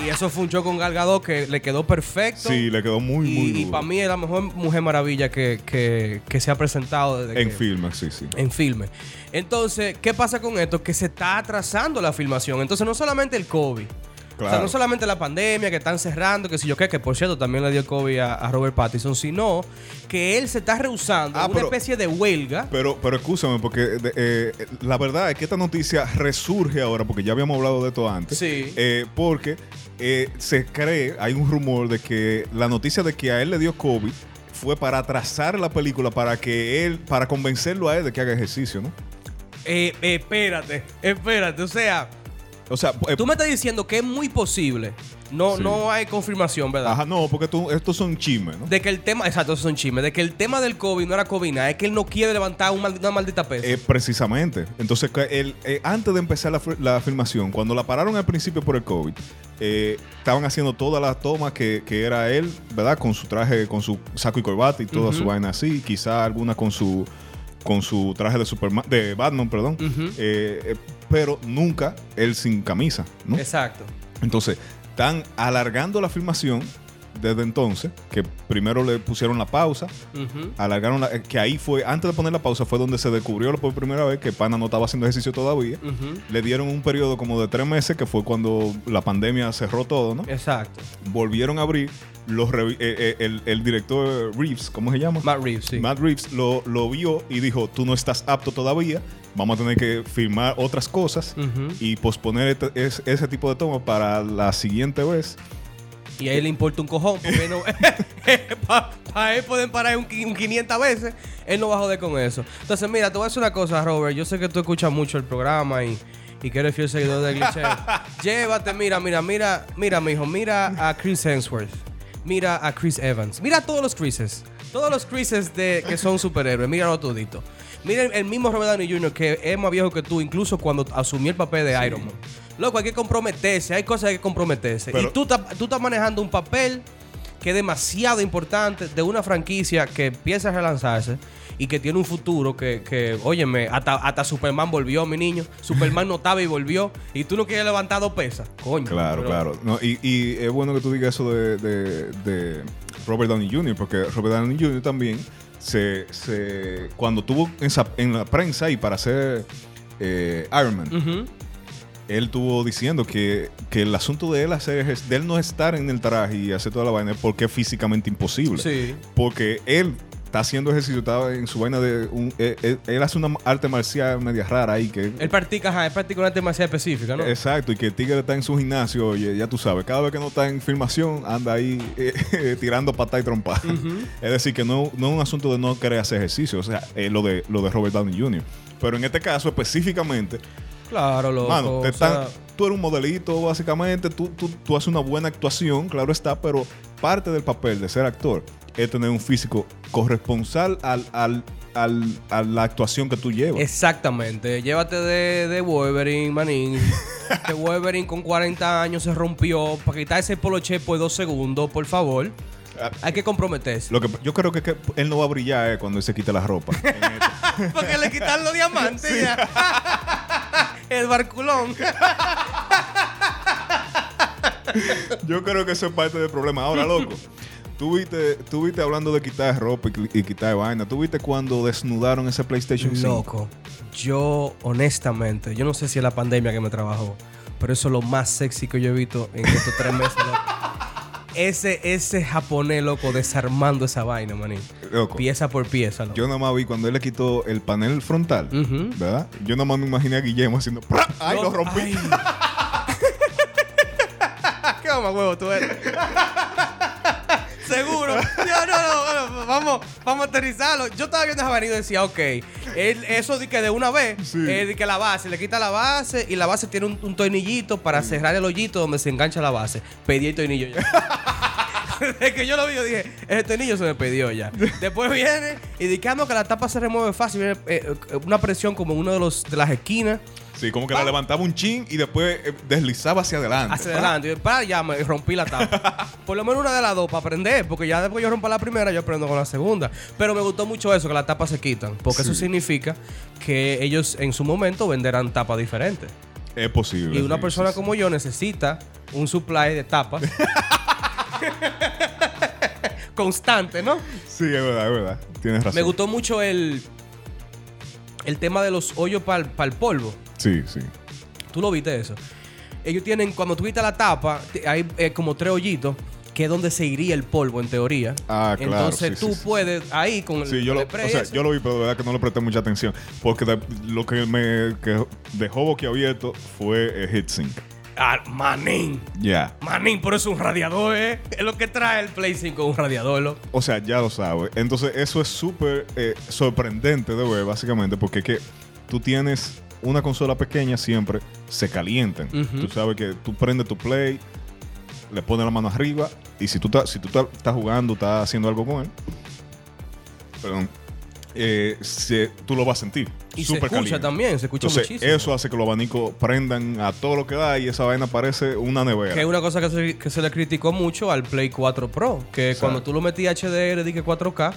[SPEAKER 2] y eso fue un show con Gal Gadot que le quedó perfecto.
[SPEAKER 3] Sí, le quedó muy, muy
[SPEAKER 2] y,
[SPEAKER 3] duro.
[SPEAKER 2] para mí es la mejor Mujer Maravilla que, que- que se ha presentado desde
[SPEAKER 3] En
[SPEAKER 2] que-
[SPEAKER 3] filmes, sí, sí.
[SPEAKER 2] en filme. Entonces, ¿qué pasa con esto? Que se está atrasando la filmación. Entonces, no solamente el COVID. O sea,
[SPEAKER 3] Claro.
[SPEAKER 2] no solamente la pandemia que están cerrando, que si yo qué, que por cierto también le dio COVID a, a Robert Pattinson, sino que él se está rehusando
[SPEAKER 3] Ah,
[SPEAKER 2] a una
[SPEAKER 3] pero-
[SPEAKER 2] especie de huelga.
[SPEAKER 3] Pero, pero escúchame, porque de- eh, la verdad es que esta noticia resurge ahora, porque ya habíamos hablado de esto antes.
[SPEAKER 2] Sí.
[SPEAKER 3] Eh, porque eh, se cree, hay un rumor de que la noticia de que a él le dio COVID fue para atrasar la película, para que él, para convencerlo a él de que haga ejercicio, ¿no?
[SPEAKER 2] Eh, espérate, espérate. O sea,
[SPEAKER 3] O sea, eh,
[SPEAKER 2] tú me estás diciendo que es muy posible. No,
[SPEAKER 3] Sí.
[SPEAKER 2] no hay confirmación, ¿verdad?
[SPEAKER 3] ajá, no, porque tú- estos son chismes, ¿no?
[SPEAKER 2] De que el tema, exacto, esos son chismes, de que el tema del COVID no era COVID, es que él no quiere levantar una maldita pesa.
[SPEAKER 3] Eh, precisamente. Entonces, él, eh, antes de empezar la, la filmación, cuando la pararon al principio por el COVID, eh, estaban haciendo todas las tomas que, que era él, ¿verdad? Con su traje, con su saco y corbata y toda su vaina así. Quizá alguna con su con su traje de Superman, de Batman, perdón. Eh, eh, pero nunca él sin camisa, ¿no?
[SPEAKER 2] Exacto.
[SPEAKER 3] Entonces, están alargando la filmación desde entonces, que primero le pusieron la pausa, alargaron la, que ahí fue, antes de poner la pausa, fue donde se descubrió por primera vez que Pana no estaba haciendo ejercicio todavía. Le dieron un periodo como de tres meses, que fue cuando la pandemia cerró todo, ¿no?
[SPEAKER 2] Exacto.
[SPEAKER 3] Volvieron a abrir. Los eh, eh, el, el director Reeves, ¿cómo se llama?
[SPEAKER 2] Matt Reeves, sí.
[SPEAKER 3] Matt Reeves lo, lo vio y dijo, tú no estás apto todavía, vamos a tener que filmar otras cosas y posponer este- es- ese tipo de toma para la siguiente vez.
[SPEAKER 2] Y a él le importa un cojón, porque no. Para él pueden parar un, un 500 veces. Él no va a joder con eso. Entonces, mira, te voy a decir una cosa, Robert. Yo sé que tú escuchas mucho el programa y, y que eres fiel seguidor de Glitch. Llévate, mira, mira, mira, mira, mijo. Mira a Chris Hemsworth. Mira a Chris Evans. Mira a todos los Chrises. Todos los Chrises de, que son superhéroes. Míralo todito. Mira el, mismo Robert Downey Jr. que es más viejo que tú, incluso cuando asumió el papel de Iron Man. Loco, hay que comprometerse. Hay cosas que hay que comprometerse.
[SPEAKER 3] Pero-
[SPEAKER 2] y tú, tú estás manejando un papel que es demasiado importante de una franquicia que empieza a relanzarse y que tiene un futuro que, que óyeme, hasta, hasta Superman volvió, mi niño. Superman no estaba y volvió. Y tú no quieres levantar dos pesas. Coño.
[SPEAKER 3] Claro,
[SPEAKER 2] pero-
[SPEAKER 3] claro. No, y, y es bueno que tú digas eso de, de- de Robert Downey Jr., porque Robert Downey Jr. también se, se cuando tuvo en, la prensa y para hacer eh, Iron Man, él estuvo diciendo que, que el asunto de él hacer ejer- de él no estar en el traje y hacer toda la vaina es porque es físicamente imposible.
[SPEAKER 2] Sí.
[SPEAKER 3] Porque él está haciendo ejercicio, está en su vaina de un, él, él- él hace una arte marcial media rara ahí que
[SPEAKER 2] Él practica, ajá, él practica una demasiado específica, ¿no?
[SPEAKER 3] Exacto, y que el tigre está en su gimnasio, oye, ya tú sabes, cada vez que no está en filmación, anda ahí eh, tirando patada y trompa. Es decir, que no, no es un asunto de no querer hacer ejercicio, o sea, es lo de, lo de Robert Downey Jr. Pero en este caso específicamente,
[SPEAKER 2] Claro, loco.
[SPEAKER 3] mano, te
[SPEAKER 2] o
[SPEAKER 3] están-
[SPEAKER 2] sea,
[SPEAKER 3] tú eres un modelito, básicamente, tú, tú, tú haces una buena actuación, claro está, pero parte del papel de ser actor es tener un físico corresponsal al, al, al- a la actuación que tú llevas.
[SPEAKER 2] Exactamente. Llévate de, de Wolverine, manín. que Wolverine con 40 años se rompió. Para quitarse el poloche por dos segundos, por favor.
[SPEAKER 3] Ah,
[SPEAKER 2] Hay que comprometerse.
[SPEAKER 3] Lo que, yo creo que, que él no va a brillar eh, cuando él se quite la ropa.
[SPEAKER 2] Porque le quitan los diamantes ya. el barculón.
[SPEAKER 3] Yo creo que eso es parte del problema. Ahora, loco, tú viste, tú viste hablando de quitar ropa y, y quitar vaina. ¿Tú viste cuando desnudaron ese PlayStation 5?
[SPEAKER 2] Loco. Yo, honestamente, yo no sé si es la pandemia que me trabajó. Pero eso es lo más sexy que yo he visto en estos tres meses. Ese, ese japonés, loco, desarmando esa vaina, manín.
[SPEAKER 3] Loco,
[SPEAKER 2] Pieza por pieza, loco.
[SPEAKER 3] yo nada más vi cuando él le quitó el panel frontal,
[SPEAKER 2] Ujú.
[SPEAKER 3] ¿verdad? Yo nada más me imaginé a Guillermo haciendo... ¡pra! ¡Ay, lo
[SPEAKER 2] Loco,
[SPEAKER 3] rompí!
[SPEAKER 2] ay. ¿Qué mamá huevo tú eres? Seguro. No, no, no, no, Vamos, vamos a aterrizarlo. Yo estaba viendo esa vaina y decía, ok, él- eso de que de una vez,
[SPEAKER 3] Sí.
[SPEAKER 2] eh, de que la base, le quita la base y la base tiene un, un tornillito para cerrar el hoyito donde se engancha la base. Pedí el tornillo ya. Desde que yo lo vi, yo dije, ese tornillo se me pidió ya. Después viene y indicando que la tapa se remueve fácil. Viene eh, eh, una presión como en uno de los de las esquinas.
[SPEAKER 3] Sí, como que la levantaba un chin y después eh, deslizaba hacia adelante.
[SPEAKER 2] Hacia adelante. Y para ya me rompí la tapa. Por lo menos una de las dos para aprender. Porque ya después yo rompo la primera, yo aprendo con la segunda. Pero me gustó mucho eso, que las tapas se quitan. Porque eso significa que ellos en su momento venderán tapas diferentes.
[SPEAKER 3] Es posible.
[SPEAKER 2] Y una
[SPEAKER 3] sí,
[SPEAKER 2] persona
[SPEAKER 3] sí,
[SPEAKER 2] como yo necesita un supply de tapas. Constante, ¿no?
[SPEAKER 3] Sí, es verdad, es verdad. Tienes razón.
[SPEAKER 2] Me gustó mucho el, el tema de los hoyos para el polvo.
[SPEAKER 3] Sí, sí.
[SPEAKER 2] ¿Tú lo viste eso? Ellos tienen, cuando tú quitas la tapa, hay eh, como tres hoyitos, que es donde se iría el polvo, en teoría.
[SPEAKER 3] Ah, claro,
[SPEAKER 2] Entonces
[SPEAKER 3] sí,
[SPEAKER 2] tú
[SPEAKER 3] sí, sí.
[SPEAKER 2] puedes, ahí con el,
[SPEAKER 3] Sí, yo lo,
[SPEAKER 2] el
[SPEAKER 3] o sea, yo lo vi, pero de verdad que no le presté mucha atención. Porque de- lo que me que dejó boquiabierto fue eh, HeatSync.
[SPEAKER 2] Ah, manín.
[SPEAKER 3] Ya.
[SPEAKER 2] Manín, por eso un radiador, ¿eh? Es lo que trae el Play 5, un radiador. loco.
[SPEAKER 3] O sea, ya lo sabes. Entonces, eso es súper eh, sorprendente de ver, básicamente, porque es que tú tienes una consola pequeña siempre, se calientan.
[SPEAKER 2] Ujú.
[SPEAKER 3] Tú sabes que tú prendes tu play, le pones la mano arriba, y si tú, estás- si tú estás- estás jugando, estás haciendo algo con él, perdón, eh, se- tú lo vas a sentir.
[SPEAKER 2] Y se
[SPEAKER 3] súper
[SPEAKER 2] escucha
[SPEAKER 3] caliente.
[SPEAKER 2] también, se escucha
[SPEAKER 3] Entonces,
[SPEAKER 2] muchísimo.
[SPEAKER 3] eso hace que los abanicos prendan a todo lo que da y esa vaina parece una nevera.
[SPEAKER 2] Que es una cosa que se, que se le criticó mucho al Play 4 Pro. Que cuando tú lo metías HDR, dije 4K,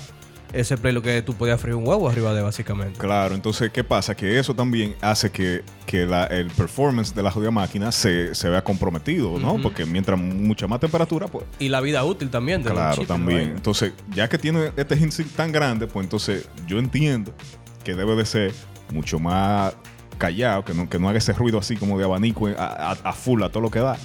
[SPEAKER 2] ese Play lo que tú podías freír un huevo arriba de básicamente.
[SPEAKER 3] Claro, entonces, ¿qué pasa? Que eso también hace que, que la- el performance de la jodida máquina se, se vea comprometido, ¿no? Porque mientras mucha más temperatura, pues
[SPEAKER 2] Y la vida útil también. de
[SPEAKER 3] Claro, también.
[SPEAKER 2] ¿no?
[SPEAKER 3] Entonces, ya que tiene este heatsink tan grande, pues entonces yo entiendo que debe de ser mucho más callado, que no, que no haga ese ruido así como de abanico a, a- a full, a todo lo que da.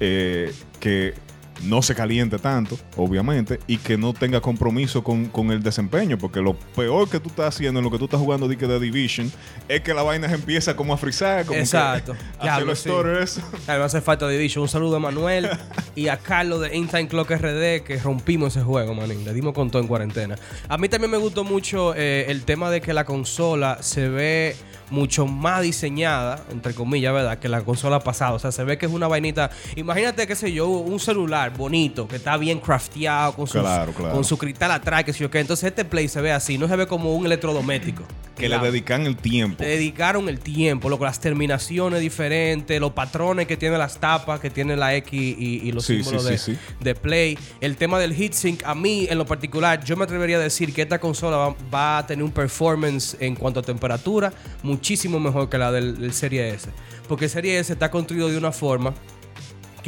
[SPEAKER 3] Eh, que no se caliente tanto, obviamente, y que no tenga compromiso con, con el desempeño, porque lo peor que tú estás haciendo en lo que tú estás jugando de, Division es que la vaina se empieza como a frizar, como
[SPEAKER 2] Exacto.
[SPEAKER 3] que a los
[SPEAKER 2] sí.
[SPEAKER 3] eso.
[SPEAKER 2] Claro, hace falta Division. Un saludo a Manuel y a Carlos de In Time Clock RD que rompimos ese juego, manín. Le dimos con todo en cuarentena. A mí también me gustó mucho eh, el tema de que la consola se ve mucho más diseñada, entre comillas, ¿verdad? Que la consola pasada. O sea, se ve que es una vainita. Imagínate, qué sé yo, un celular bonito, que está bien crafteado, con, sus-
[SPEAKER 3] Claro, claro.
[SPEAKER 2] con su cristal atrás, que sé yo qué. Entonces este Play se ve así, no se ve como un electrodoméstico.
[SPEAKER 3] Que le
[SPEAKER 2] Claro.
[SPEAKER 3] dedican el tiempo.
[SPEAKER 2] Le dedicaron el tiempo, loco, las terminaciones diferentes, los patrones que tiene las tapas, que tiene la X y, y los
[SPEAKER 3] Sí,
[SPEAKER 2] símbolos
[SPEAKER 3] sí,
[SPEAKER 2] de,
[SPEAKER 3] sí,
[SPEAKER 2] de play. El tema del heatsink, a mí en lo particular, yo me atrevería a decir que esta consola va, va a tener un performance en cuanto a temperatura muchísimo mejor que la del, Serie S. Porque Serie S está construido de una forma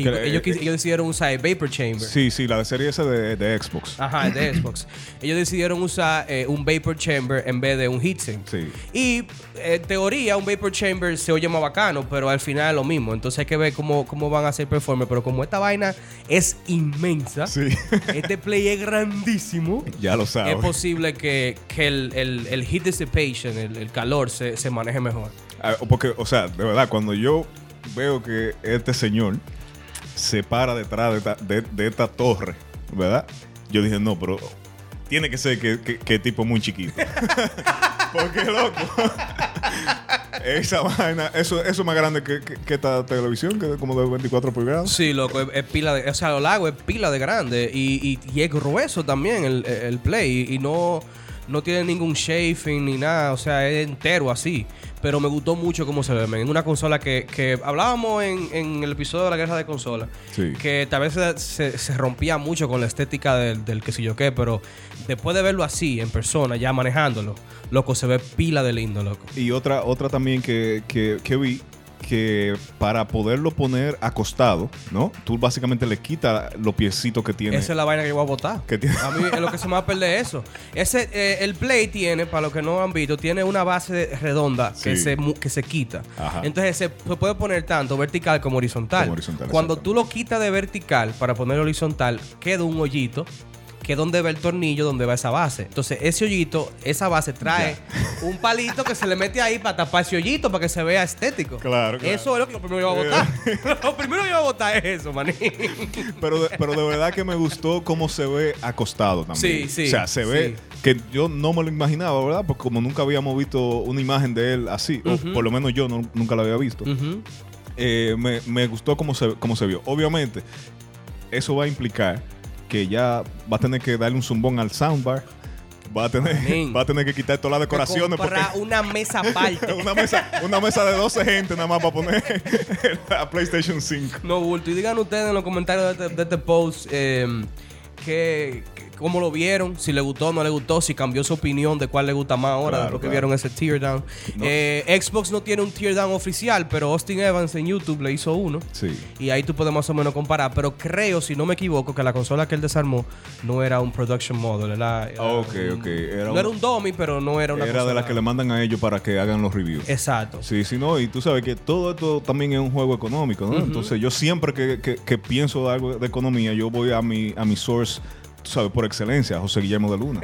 [SPEAKER 2] que ellos, ellos decidieron usar el Vapor Chamber.
[SPEAKER 3] Sí, sí, la de serie S de, de Xbox.
[SPEAKER 2] Ajá, el de Xbox. Ellos decidieron usar eh, un Vapor Chamber en vez de un heatsink.
[SPEAKER 3] Sí.
[SPEAKER 2] Y eh, en teoría, un Vapor Chamber se oye más bacano, pero al final es lo mismo. Entonces hay que ver cómo, cómo van a hacer performance. Pero como esta vaina es inmensa,
[SPEAKER 3] Sí.
[SPEAKER 2] este play es grandísimo.
[SPEAKER 3] ya lo sabes.
[SPEAKER 2] Es posible que, que el, el, el heat dissipation, el, el calor, se, se maneje mejor.
[SPEAKER 3] Ah, Porque, o sea, de verdad, cuando yo veo que este señor se para detrás de esta, de, esta torre, ¿verdad? Yo dije, no, pero tiene que ser que, que, tipo muy chiquito. Porque, loco, esa vaina, eso, eso es más grande que, que- esta televisión, que es como de 24 pulgadas.
[SPEAKER 2] Sí, loco, es, pila de. O sea, lo largo es pila de grande. Y, y, es grueso también el, el play. Y, no, no tiene ningún shaping ni nada. O sea, es entero así. Pero me gustó mucho cómo se ve. En una consola que, que hablábamos en, en el episodio de la guerra de consolas.
[SPEAKER 3] Sí.
[SPEAKER 2] Que tal vez se, se- se rompía mucho con la estética del, del que sé yo qué. Pero después de verlo así, en persona, ya manejándolo, loco, se ve pila de lindo, loco.
[SPEAKER 3] Y otra, otra también que, que, que vi, que para poderlo poner acostado, ¿no? Tú básicamente le quitas los piecitos que tiene.
[SPEAKER 2] Esa es la vaina que yo voy a botar.
[SPEAKER 3] Que tiene-
[SPEAKER 2] A mí es lo que se me va a perder eso. Ese, eh, el Play tiene, para los que no han visto, tiene una base redonda que, se, que se quita.
[SPEAKER 3] Ajá.
[SPEAKER 2] Entonces se, puede poner tanto vertical como horizontal.
[SPEAKER 3] Como horizontal,
[SPEAKER 2] Cuando tú lo quitas de vertical para poner horizontal, queda un hoyito que es donde va el tornillo, donde va esa base. Entonces, ese hoyito, esa base trae un palito que se le mete ahí para tapar ese hoyito para que se vea estético.
[SPEAKER 3] Claro, claro.
[SPEAKER 2] Eso es lo que primero que iba a botar. lo primero que iba a botar es eso, maní.
[SPEAKER 3] Pero de, pero de verdad que me gustó cómo se ve acostado también.
[SPEAKER 2] Sí, sí,
[SPEAKER 3] O sea, se ve que yo no me lo imaginaba, ¿verdad? Porque como nunca habíamos visto una imagen de él así, o por lo menos yo no- nunca la había visto, eh, me, me gustó cómo se, cómo se vio. Obviamente, eso va a implicar que ya va a tener que darle un zumbón al soundbar. Va a tener, va a tener que quitar todas las decoraciones. Porque
[SPEAKER 2] comprar una mesa aparte.
[SPEAKER 3] una, mesa, una mesa de 12 gente nada más para poner la PlayStation 5.
[SPEAKER 2] no bulto. Y digan ustedes en los comentarios de este, de este post eh, que- cómo lo vieron, si le gustó o no le gustó, si cambió su opinión de cuál le gusta más ahora,
[SPEAKER 3] Claro,
[SPEAKER 2] de lo que vieron ese teardown.
[SPEAKER 3] No.
[SPEAKER 2] Eh, Xbox no tiene un teardown oficial, pero Austin Evans en YouTube le hizo uno.
[SPEAKER 3] Sí.
[SPEAKER 2] Y ahí tú puedes más o menos comparar. Pero creo, si no me equivoco, que la consola que él desarmó no era un production model. Era, era
[SPEAKER 3] Ok,
[SPEAKER 2] un-
[SPEAKER 3] ok. Era
[SPEAKER 2] no
[SPEAKER 3] un-
[SPEAKER 2] era un dummy, pero no era una
[SPEAKER 3] Era de las que le mandan a ellos para que hagan los reviews.
[SPEAKER 2] Exacto.
[SPEAKER 3] Sí, sí, no, y tú sabes que todo esto también es un juego económico, ¿no? Entonces yo siempre que, que- que pienso de algo de economía, yo voy a mi, a mi source, sabes, por excelencia, José Guillermo de Luna.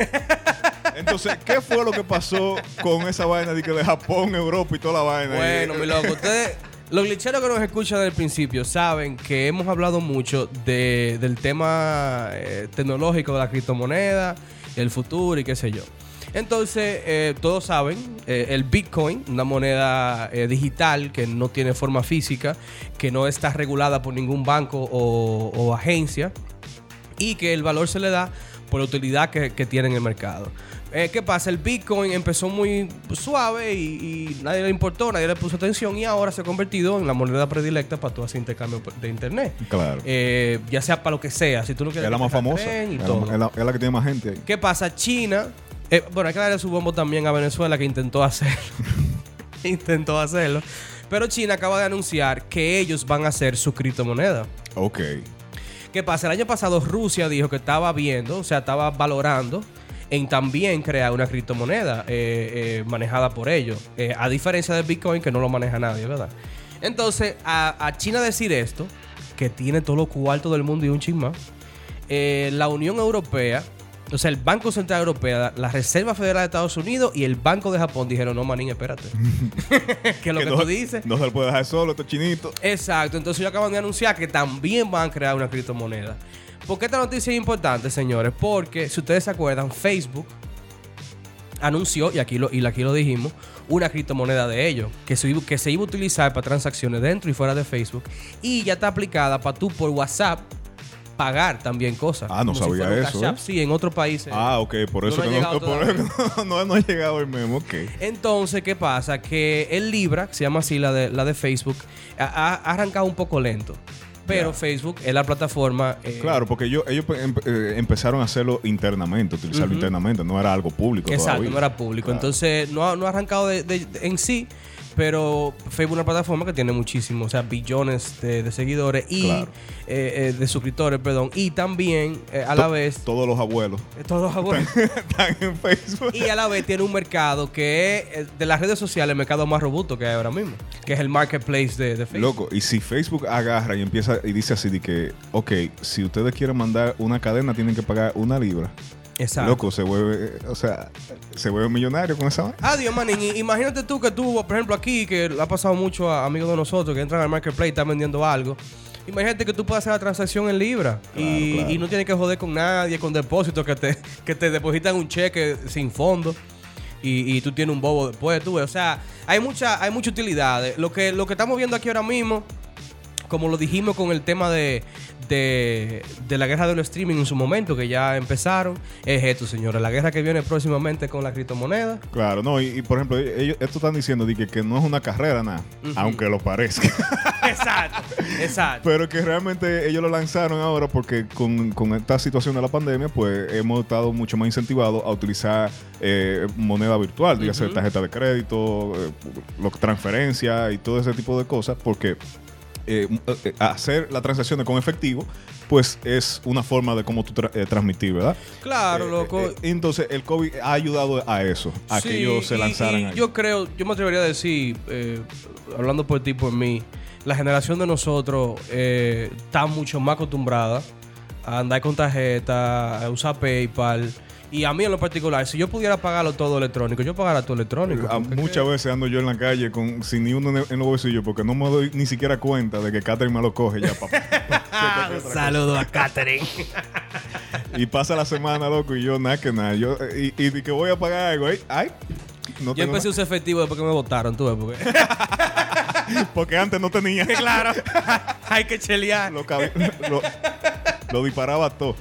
[SPEAKER 3] Entonces, ¿qué fue lo que pasó con esa vaina de que de Japón, Europa y toda la vaina?
[SPEAKER 2] Bueno, mi loco, ustedes, los glitcheros que nos escuchan desde el principio, saben que hemos hablado mucho de- del tema eh, tecnológico de la criptomoneda, el futuro y qué sé yo. Entonces, eh, todos saben, eh, el Bitcoin, una moneda eh, digital que no tiene forma física, que no está regulada por ningún banco o, o agencia, y que el valor se le da por la utilidad que, que tiene en el mercado. Eh, ¿Qué pasa? El Bitcoin empezó muy suave y, y nadie le importó, nadie le puso atención y ahora se ha convertido en la moneda predilecta para todo ese intercambio de internet.
[SPEAKER 3] Claro.
[SPEAKER 2] Eh, ya sea para lo que sea, si tú no quieres
[SPEAKER 3] es la más famosa.
[SPEAKER 2] rastreen y
[SPEAKER 3] Es la,
[SPEAKER 2] todo.
[SPEAKER 3] es la- es la que tiene más gente ahí.
[SPEAKER 2] ¿Qué pasa? China Eh, bueno, hay que darle su bombo también a Venezuela que intentó hacerlo. intentó hacerlo. Pero China acaba de anunciar que ellos van a hacer su criptomoneda.
[SPEAKER 3] Ok.
[SPEAKER 2] ¿Qué pasa? El año pasado Rusia dijo que estaba viendo, o sea, estaba valorando en también crear una criptomoneda eh, eh, manejada por ellos. Eh, a diferencia del Bitcoin, que no lo maneja nadie, ¿verdad? Entonces, a, China decir esto, que tiene todo lo cuarto del mundo y un chisma, la Unión Europea o sea, el Banco Central Europeo, la Reserva Federal de Estados Unidos y el Banco de Japón dijeron, no, manín, espérate. que lo que,
[SPEAKER 3] no,
[SPEAKER 2] tú dices.
[SPEAKER 3] No se lo puede dejar solo, estos chinitos.
[SPEAKER 2] Exacto. Entonces ellos acaban de anunciar que también van a crear una criptomoneda. ¿Por qué esta noticia es importante, señores? Porque, si ustedes se acuerdan, Facebook anunció, y aquí lo, y aquí lo dijimos, una criptomoneda de ellos, que se, que se iba a utilizar para transacciones dentro y fuera de Facebook. Y ya está aplicada para tú por WhatsApp pagar también cosas.
[SPEAKER 3] Ah, no sabía eso. ¿eh?
[SPEAKER 2] Sí, en otros países.
[SPEAKER 3] Ah, ok, por eso no, que no, no, ha llegado el memo, ok.
[SPEAKER 2] Entonces, ¿qué pasa? Que el Libra, que se llama así la de, la de Facebook, ha, arrancado un poco lento. Pero Facebook es la plataforma.
[SPEAKER 3] Eh, claro, porque ellos, ellos eh, empezaron a hacerlo internamente, utilizarlo internamente, no era algo público.
[SPEAKER 2] Exacto, no era público. Entonces, no ha, no ha arrancado de, en sí, pero Facebook es una plataforma que tiene muchísimos, o sea, billones de, seguidores y eh, eh, de suscriptores, perdón. Y también, eh, a la vez.
[SPEAKER 3] Todos los abuelos.
[SPEAKER 2] todos los abuelos.
[SPEAKER 3] Están, en Facebook.
[SPEAKER 2] Y a la vez tiene un mercado que es de las redes sociales el mercado más robusto que hay ahora mismo, que es el marketplace de, Facebook.
[SPEAKER 3] Loco, y si Facebook agarra y empieza y dice así de que, ok, si ustedes quieren mandar una cadena, tienen que pagar una libra.
[SPEAKER 2] Exacto.
[SPEAKER 3] Loco, se vuelve, o sea, se vuelve millonario con esa.
[SPEAKER 2] Adiós, manín. Imagínate tú que tú, por ejemplo, aquí, que ha pasado mucho a amigos de nosotros que entran al marketplace y están vendiendo algo. Imagínate que tú puedas hacer la transacción en Libra y, no tienes que joder con nadie, con depósitos que te, que te depositan un cheque sin fondo y, tú tienes un bobo después, tú O sea, hay mucha, hay mucha utilidad. Lo que, lo que estamos viendo aquí ahora mismo como lo dijimos con el tema de, de, la guerra de los streaming en su momento, que ya empezaron, es esto, señores. La guerra que viene próximamente con la criptomoneda.
[SPEAKER 3] Claro, no, y, por ejemplo, ellos esto están diciendo que, que no es una carrera nada, aunque lo parezca.
[SPEAKER 2] exacto, exacto.
[SPEAKER 3] Pero que realmente ellos lo lanzaron ahora porque con, esta situación de la pandemia, pues hemos estado mucho más incentivados a utilizar eh, moneda virtual, dígase tarjeta de crédito, eh, transferencia y todo ese tipo de cosas, porque eh, eh, hacer las transacciones con efectivo, pues es una forma de cómo tú eh, transmitir, ¿verdad?
[SPEAKER 2] Claro, loco.
[SPEAKER 3] entonces, el COVID ha ayudado a eso, a que ellos se lanzaran.
[SPEAKER 2] yo creo, yo me atrevería a decir, hablando por ti, por mí, la generación de nosotros está mucho más acostumbrada a andar con tarjeta, a usar PayPal y a mí en lo particular, si yo pudiera pagarlo todo electrónico, yo pagara todo electrónico.
[SPEAKER 3] muchas veces ando yo en la calle con sin ni uno en, los bolsillos porque no me doy ni siquiera cuenta de que Catherine me lo coge ya, papá.
[SPEAKER 2] Un saludo a Catherine.
[SPEAKER 3] y pasa la semana, loco, y yo nada que nada. Yo, y, y, que voy a pagar algo, ay,
[SPEAKER 2] no yo empecé a usar efectivo después que me votaron, tú ves, porque...
[SPEAKER 3] porque antes no tenía.
[SPEAKER 2] claro. Hay que chelear.
[SPEAKER 3] Lo, lo, lo disparaba todo.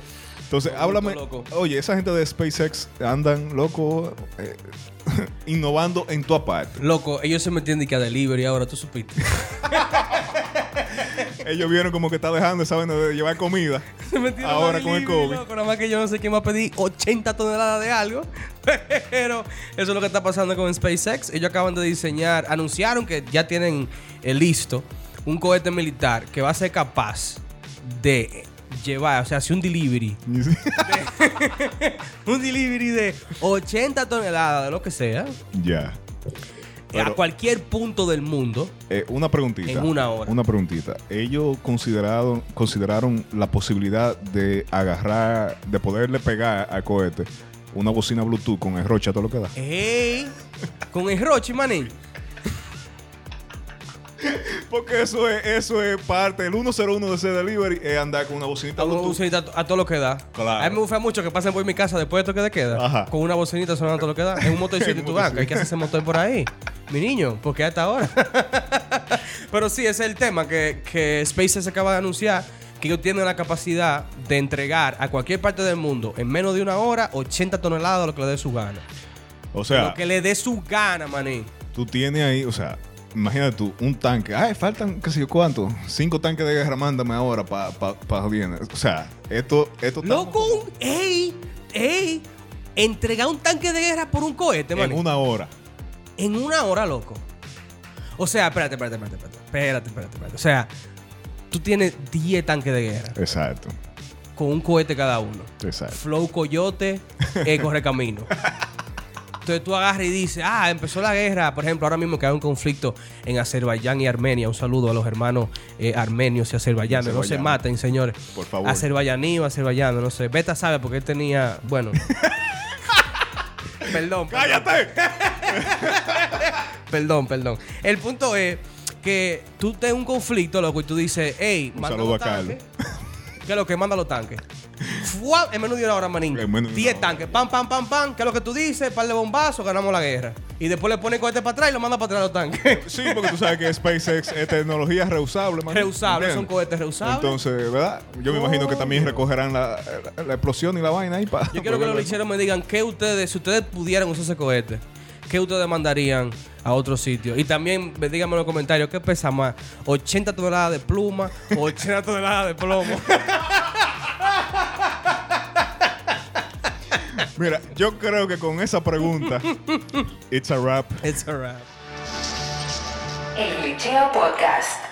[SPEAKER 3] Entonces, háblame. Oye, esa gente de SpaceX andan, loco, eh, innovando en tu aparte.
[SPEAKER 2] Loco, ellos se metían que a delivery ahora, tú supiste.
[SPEAKER 3] ellos vieron como que está dejando esa de llevar comida. Se ahora con el COVID.
[SPEAKER 2] Loco, nada más que yo no sé quién va a pedir 80 toneladas de algo. Pero eso es lo que está pasando con SpaceX. Ellos acaban de diseñar, anunciaron que ya tienen eh, listo un cohete militar que va a ser capaz de llevar, o sea, hacer un delivery. un delivery de 80 toneladas, de lo que sea.
[SPEAKER 3] Ya.
[SPEAKER 2] a cualquier punto del mundo.
[SPEAKER 3] Eh, una preguntita.
[SPEAKER 2] En una hora.
[SPEAKER 3] Una preguntita. Ellos consideraron, consideraron la posibilidad de agarrar, de poderle pegar al cohete una bocina Bluetooth con el roche a todo lo que da.
[SPEAKER 2] ¡Ey! con el roche, manín.
[SPEAKER 3] Porque eso es, eso es parte. del 101 de ese delivery es andar con una bocinita.
[SPEAKER 2] Una bocinita a, todo lo que da. A mí me gusta mucho que pasen por mi casa después de esto que te queda. Con una bocinita sonando a todo lo que da. En un motorcito y tu banca. Hay que hacer ese motor por ahí. Mi niño, porque hasta ahora. Pero sí, ese es el tema que, que SpaceX acaba de anunciar que ellos tienen la capacidad de entregar a cualquier parte del mundo en menos de una hora 80 toneladas lo que le dé su gana.
[SPEAKER 3] O sea,
[SPEAKER 2] lo que le dé su gana, maní.
[SPEAKER 3] Tú tienes ahí, o sea, imagínate tú, un tanque. Ay, faltan, qué sé yo cuánto. Cinco tanques de guerra, mándame ahora para pa, pa, O sea, esto, esto
[SPEAKER 2] Loco, ey, ey. entregar un tanque de guerra por un cohete,
[SPEAKER 3] En
[SPEAKER 2] manito.
[SPEAKER 3] una hora.
[SPEAKER 2] En una hora, loco. O sea, espérate, espérate, espérate, espérate. Espérate, espérate, espérate. O sea, tú tienes 10 tanques de guerra
[SPEAKER 3] Exacto.
[SPEAKER 2] con un cohete cada uno.
[SPEAKER 3] Exacto.
[SPEAKER 2] Flow Coyote, eh, corre camino. Entonces tú agarras y dices, ah, empezó la guerra. Por ejemplo, ahora mismo que hay un conflicto en Azerbaiyán y Armenia. Un saludo a los hermanos eh, armenios y azerbaiyanos. No se maten, señores.
[SPEAKER 3] Por favor.
[SPEAKER 2] Azerbaiyaní o azerbaiyano, no sé. Beta sabe porque él tenía, bueno. perdón.
[SPEAKER 3] ¡Cállate!
[SPEAKER 2] Perdón, perdón. El punto es que tú tienes un conflicto, loco, y tú dices, hey,
[SPEAKER 3] Un
[SPEAKER 2] manda
[SPEAKER 3] saludo
[SPEAKER 2] los
[SPEAKER 3] a Carlos.
[SPEAKER 2] tanques. ¿Qué es lo que manda los tanques? ¡Fua! En menos de una hora, manín.
[SPEAKER 3] En menos de
[SPEAKER 2] 10
[SPEAKER 3] una hora.
[SPEAKER 2] tanques. Pam, pam, pam, pam. ¿Qué es lo que tú dices? Par de bombazos, ganamos la guerra. Y después le pones cohete para atrás y lo manda para atrás los tanques.
[SPEAKER 3] Sí, porque tú sabes que SpaceX es tecnología reusable, man.
[SPEAKER 2] Reusables, son cohetes reusables.
[SPEAKER 3] Entonces, ¿verdad? Yo me imagino que también
[SPEAKER 2] Coño.
[SPEAKER 3] recogerán la, la- la explosión y la vaina ahí para.
[SPEAKER 2] Yo quiero que los licheros me digan qué ustedes, si ustedes pudieran usar ese cohete, qué ustedes mandarían a otro sitio. Y también me- díganme en los comentarios qué pesa más, 80 toneladas de pluma o 80 toneladas de plomo.
[SPEAKER 3] Mira, yo creo que con esa pregunta, it's a wrap.
[SPEAKER 2] It's a wrap.
[SPEAKER 1] El Glitcheo Podcast.